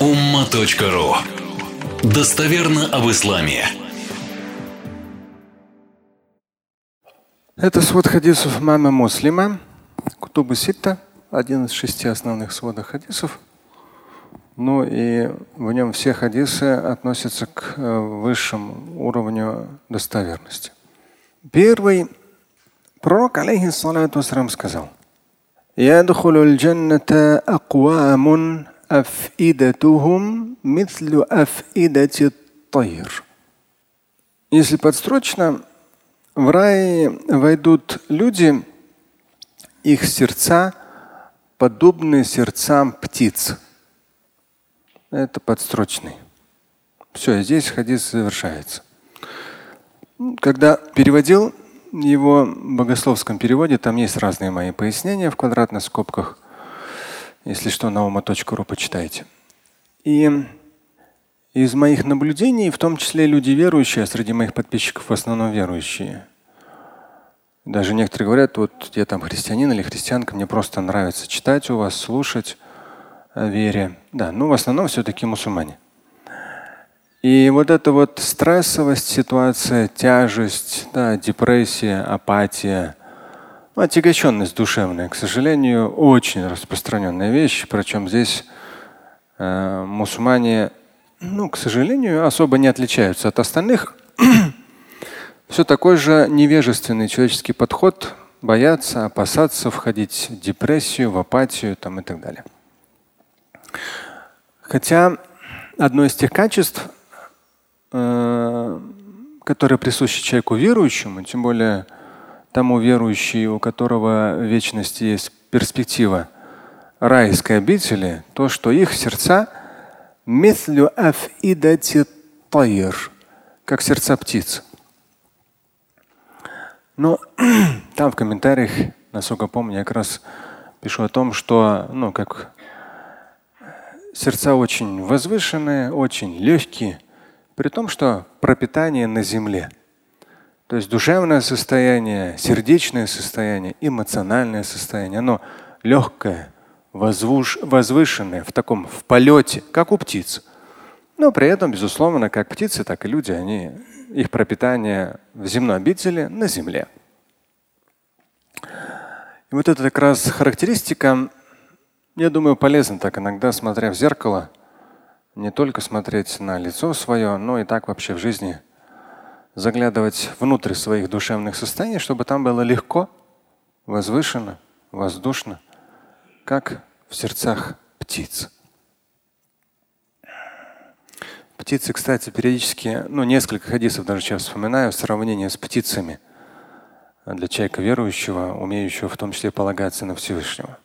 umma.ru Достоверно об исламе. Это свод хадисов мамы Муслима, Кутубы Ситта, один из шести основных сводов хадисов. Ну и в нем все хадисы относятся к э, высшему уровню достоверности. Первый пророк, алейхиссалату сказал, يدخل الجنة أقوام афидатухум мислю афидати тайр. Если подстрочно, в рай войдут люди, их сердца подобны сердцам птиц. Это подстрочный. Все, здесь хадис завершается. Когда переводил его в богословском переводе, там есть разные мои пояснения в квадратных скобках – если что, ума.ру почитайте. И из моих наблюдений, в том числе люди верующие, а среди моих подписчиков в основном верующие. Даже некоторые говорят, вот я там христианин или христианка, мне просто нравится читать у вас, слушать о вере. Да, ну в основном все-таки мусульмане. И вот эта вот стрессовость, ситуация, тяжесть, да, депрессия, апатия, отягощенность душевная, к сожалению, очень распространенная вещь. Причем здесь э, мусульмане, ну, к сожалению, особо не отличаются от остальных. Все такой же невежественный человеческий подход, бояться, опасаться, входить в депрессию, в апатию там, и так далее. Хотя одно из тех качеств, Э, которое присуще человеку верующему, тем более тому верующему, у которого вечности есть перспектива райской обители, то, что их сердца как сердца птиц. Но там в комментариях, насколько помню, я как раз пишу о том, что ну, как сердца очень возвышенные, очень легкие, при том, что пропитание на земле. То есть душевное состояние, сердечное состояние, эмоциональное состояние, оно легкое, возвышенное, в таком в полете, как у птиц. Но при этом, безусловно, как птицы, так и люди, они, их пропитание в земной обители на земле. И вот это как раз характеристика, я думаю, полезна так иногда, смотря в зеркало – не только смотреть на лицо свое, но и так вообще в жизни заглядывать внутрь своих душевных состояний, чтобы там было легко, возвышенно, воздушно, как в сердцах птиц. Птицы, кстати, периодически, ну, несколько хадисов даже сейчас вспоминаю, в сравнении с птицами для человека верующего, умеющего в том числе полагаться на Всевышнего.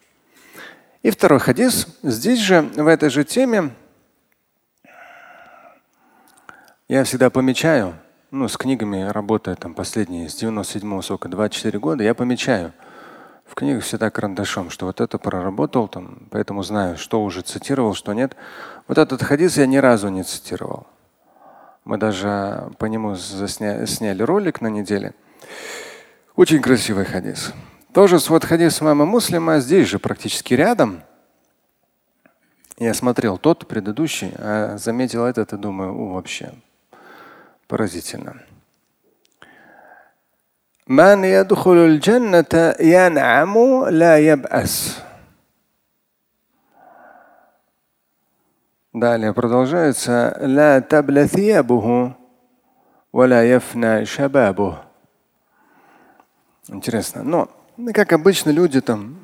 И второй хадис. Здесь же, в этой же теме, я всегда помечаю, ну, с книгами работая там последние, с 97-го срока, 24 года, я помечаю в книгах всегда карандашом, что вот это проработал, там, поэтому знаю, что уже цитировал, что нет. Вот этот хадис я ни разу не цитировал. Мы даже по нему засня... сняли ролик на неделе. Очень красивый хадис. Тоже свод хадис мама Муслима, здесь же практически рядом. Я смотрел тот предыдущий, а заметил этот и думаю, о, вообще Поразительно. من يدخل الجنة ينعم لا يبأس. Далее продолжается لا تبلى ثيابه ولا يفنى شبابه. Интересно. Но, как обычно, люди там,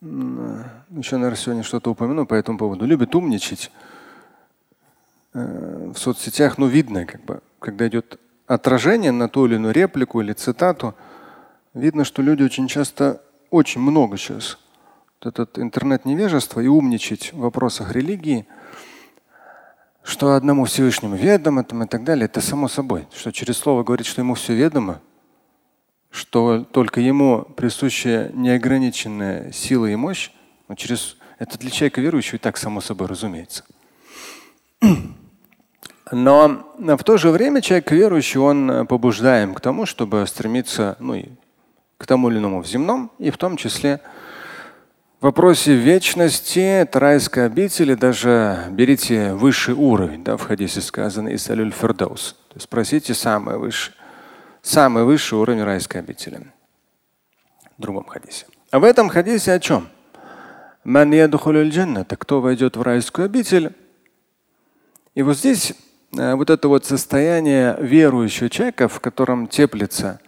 еще, наверное, сегодня что-то упомяну по этому поводу, любят умничать в соцсетях, ну, видно, как бы, когда идет отражение на ту или иную реплику или цитату, видно, что люди очень часто, очень много сейчас, вот этот интернет-невежество и умничать в вопросах религии, что одному Всевышнему ведомо там, и так далее, это само собой. Что через слово говорит, что ему все ведомо, что только ему присущая неограниченная сила и мощь, но через это для человека верующего и так само собой разумеется. Но в то же время человек верующий, он э, побуждаем к тому, чтобы стремиться ну, и к тому или иному в земном, и в том числе В вопросе вечности, это райская обитель, даже берите высший уровень, да, в хадисе сказано Исалюль Фердаус. То спросите самый высший, самый высший уровень райской обители. В другом хадисе. А в этом хадисе о чем? Это кто войдет в райскую обитель? И вот здесь вот это вот состояние верующего человека, в котором теплится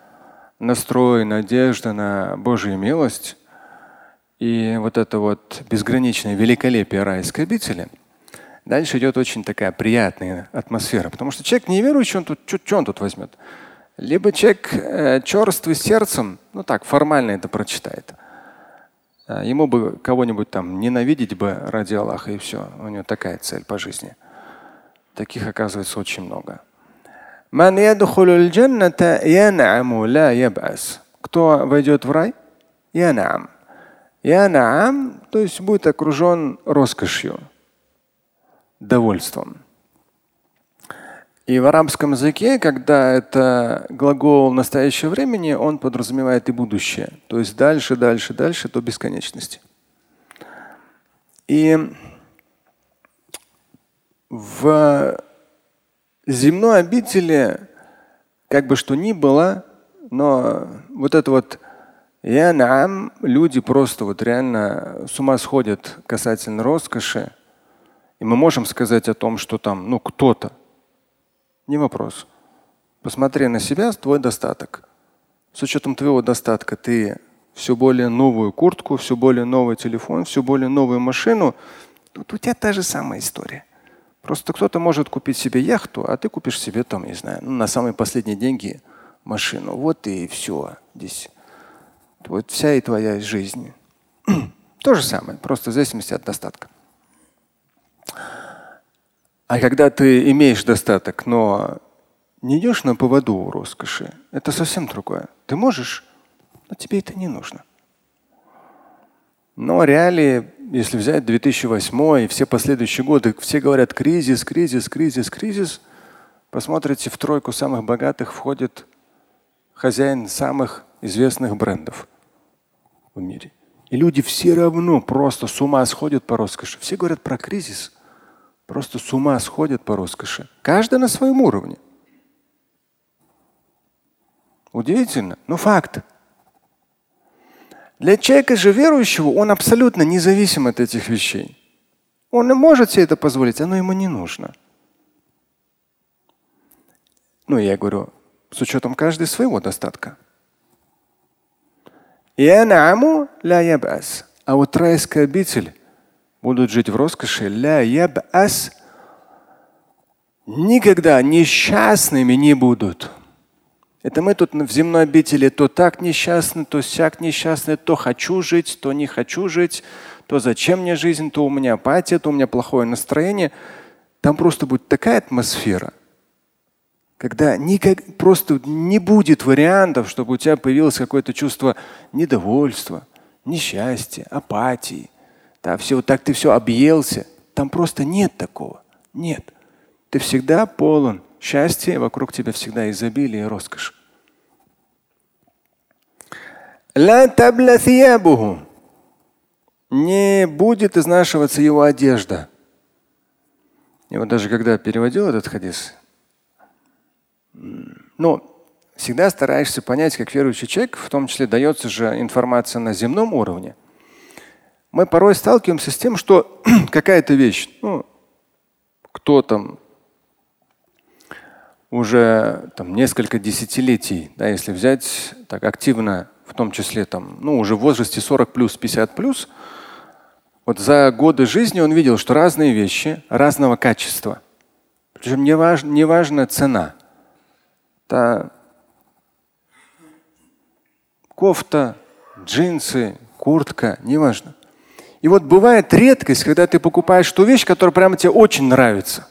настрой, надежда на Божью милость и вот это вот безграничное великолепие райской обители, дальше идет очень такая приятная атмосфера. Потому что человек неверующий, он тут, что, он тут возьмет? Либо человек э, черствый сердцем, ну так, формально это прочитает. А ему бы кого-нибудь там ненавидеть бы ради Аллаха и все. У него такая цель по жизни. Таких оказывается очень много. Кто войдет в рай? Янам. Янам, то есть будет окружен роскошью, довольством. И в арабском языке, когда это глагол настоящего времени, он подразумевает и будущее. То есть дальше, дальше, дальше до бесконечности. И в земной обители, как бы что ни было, но вот это вот я нам люди просто вот реально с ума сходят касательно роскоши. И мы можем сказать о том, что там, ну, кто-то не вопрос. Посмотри на себя, твой достаток. С учетом твоего достатка ты все более новую куртку, все более новый телефон, все более новую машину. Тут у тебя та же самая история. Просто кто-то может купить себе яхту, а ты купишь себе там, не знаю, ну, на самые последние деньги машину. Вот и все здесь. Вот вся и твоя жизнь. То же самое, просто в зависимости от достатка. А когда ты имеешь достаток, но не идешь на поводу у роскоши, это совсем другое. Ты можешь, но тебе это не нужно. Но реалии, если взять 2008 и все последующие годы, все говорят кризис, кризис, кризис, кризис. Посмотрите, в тройку самых богатых входит хозяин самых известных брендов в мире. И люди все равно просто с ума сходят по роскоши. Все говорят про кризис просто с ума сходят по роскоши. Каждый на своем уровне. Удивительно, но факт. Для человека же верующего он абсолютно независим от этих вещей. Он не может себе это позволить, оно ему не нужно. Ну, я говорю, с учетом каждого своего достатка. А вот райская обитель будут жить в роскоши, ля ябас, никогда несчастными не будут. Это мы тут в земной обители то так несчастны, то сяк несчастны, то хочу жить, то не хочу жить, то зачем мне жизнь, то у меня апатия, то у меня плохое настроение. Там просто будет такая атмосфера, когда никак, просто не будет вариантов, чтобы у тебя появилось какое-то чувство недовольства, несчастья, апатии. Да, все вот так ты все объелся. Там просто нет такого. Нет. Ты всегда полон счастья, вокруг тебя всегда изобилие и роскошь. Не будет изнашиваться его одежда. И вот даже когда переводил этот хадис, ну, всегда стараешься понять, как верующий человек, в том числе дается же информация на земном уровне мы порой сталкиваемся с тем, что какая-то вещь, ну, кто там уже там, несколько десятилетий, да, если взять так активно, в том числе там, ну, уже в возрасте 40 плюс, 50 плюс, вот за годы жизни он видел, что разные вещи разного качества. Причем не, важ, не важна цена. Это кофта, джинсы, куртка, неважно. И вот бывает редкость, когда ты покупаешь ту вещь, которая прямо тебе очень нравится.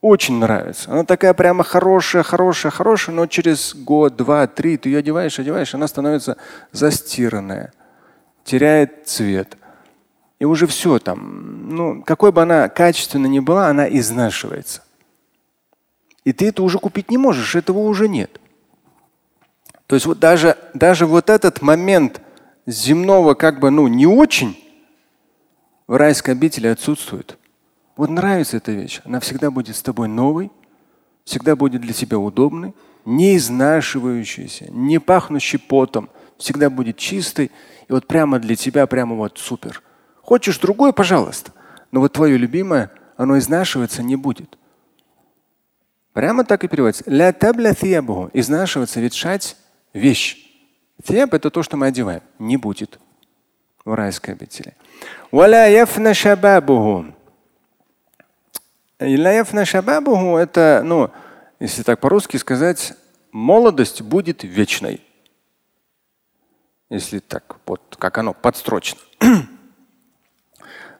Очень нравится. Она такая прямо хорошая, хорошая, хорошая, но через год, два, три ты ее одеваешь, одеваешь, она становится застиранная, теряет цвет. И уже все там, ну, какой бы она качественно ни была, она изнашивается. И ты это уже купить не можешь, этого уже нет. То есть вот даже, даже вот этот момент земного как бы ну не очень, в райской обители отсутствует. Вот нравится эта вещь, она всегда будет с тобой новой, всегда будет для тебя удобной, не изнашивающейся, не пахнущей потом, всегда будет чистой. И вот прямо для тебя, прямо вот супер. Хочешь другое, пожалуйста. Но вот твое любимое, оно изнашиваться не будет. Прямо так и переводится. Ля табля. Изнашиваться, ветшать вещь. Thiyab – это то, что мы одеваем. Не будет в райской обители. Валя яфна. Это, ну, если так по-русски сказать, молодость будет вечной. Если так, вот как оно подстрочно.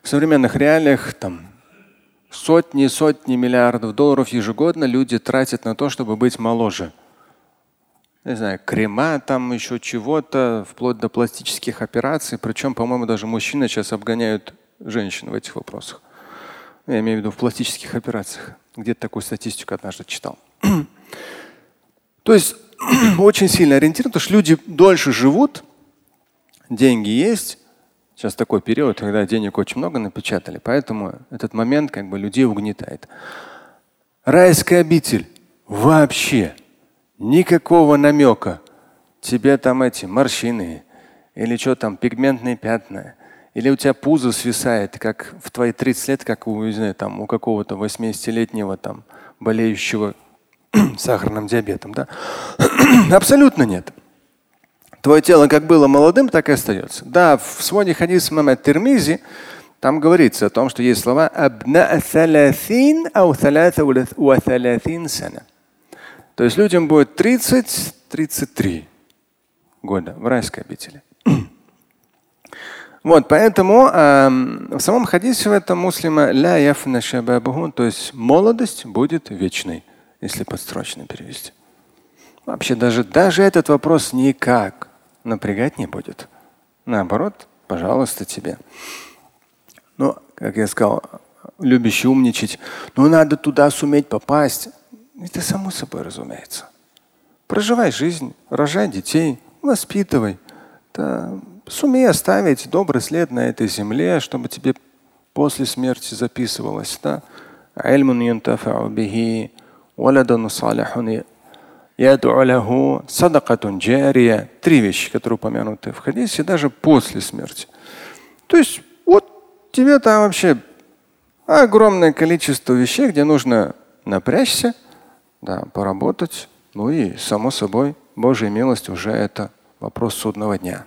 В современных реалиях там сотни сотни миллиардов долларов ежегодно люди тратят на то, чтобы быть моложе. Не знаю, крема, там еще чего-то, вплоть до пластических операций. Причем, по-моему, даже мужчины сейчас обгоняют женщин в этих вопросах. Я имею в виду в пластических операциях. Где-то такую статистику однажды читал. То есть очень сильно ориентирован, потому что люди дольше живут, деньги есть, Сейчас такой период, когда денег очень много напечатали, поэтому этот момент как бы людей угнетает. Райская обитель вообще никакого намека. Тебе там эти морщины или что там, пигментные пятна, или у тебя пузо свисает, как в твои 30 лет, как у, не знаю, там, у какого-то 80-летнего там болеющего сахарным диабетом. Да? Абсолютно нет. Твое тело как было молодым, так и остается. Да, в своде хадис мама Термизи там говорится о том, что есть слова абна сана. То есть людям будет 30-33 года в райской обители. Вот, поэтому э, в самом хадисе в этом муслима ля яфна шабабуху, то есть молодость будет вечной, если подстрочно перевести. Вообще даже, даже этот вопрос никак напрягать не будет. Наоборот, пожалуйста, тебе. Ну, как я сказал, любящий умничать, ну надо туда суметь попасть. Это само собой разумеется. Проживай жизнь, рожай детей, воспитывай. Да, сумей оставить добрый след на этой земле, чтобы тебе после смерти записывалось. Да? Три вещи, которые упомянуты в хадисе, даже после смерти. То есть вот тебе там вообще огромное количество вещей, где нужно напрячься, да, поработать. Ну и, само собой, Божья милость уже это вопрос судного дня.